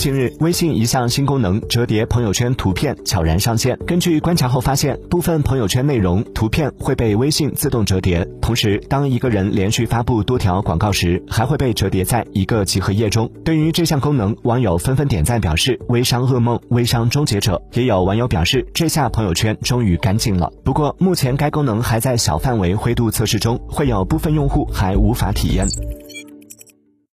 近日微信一项新功能折叠朋友圈图片悄然上线根据观察后发现部分朋友圈内容图片会被微信自动折叠同时当一个人连续发布多条广告时还会被折叠在一个集合页中对于这项功能网友纷纷点赞表示微商噩梦微商终结者也有网友表示这下朋友圈终于干净了。不过目前该功能还在小范围灰度测试中会有部分用户还无法体验。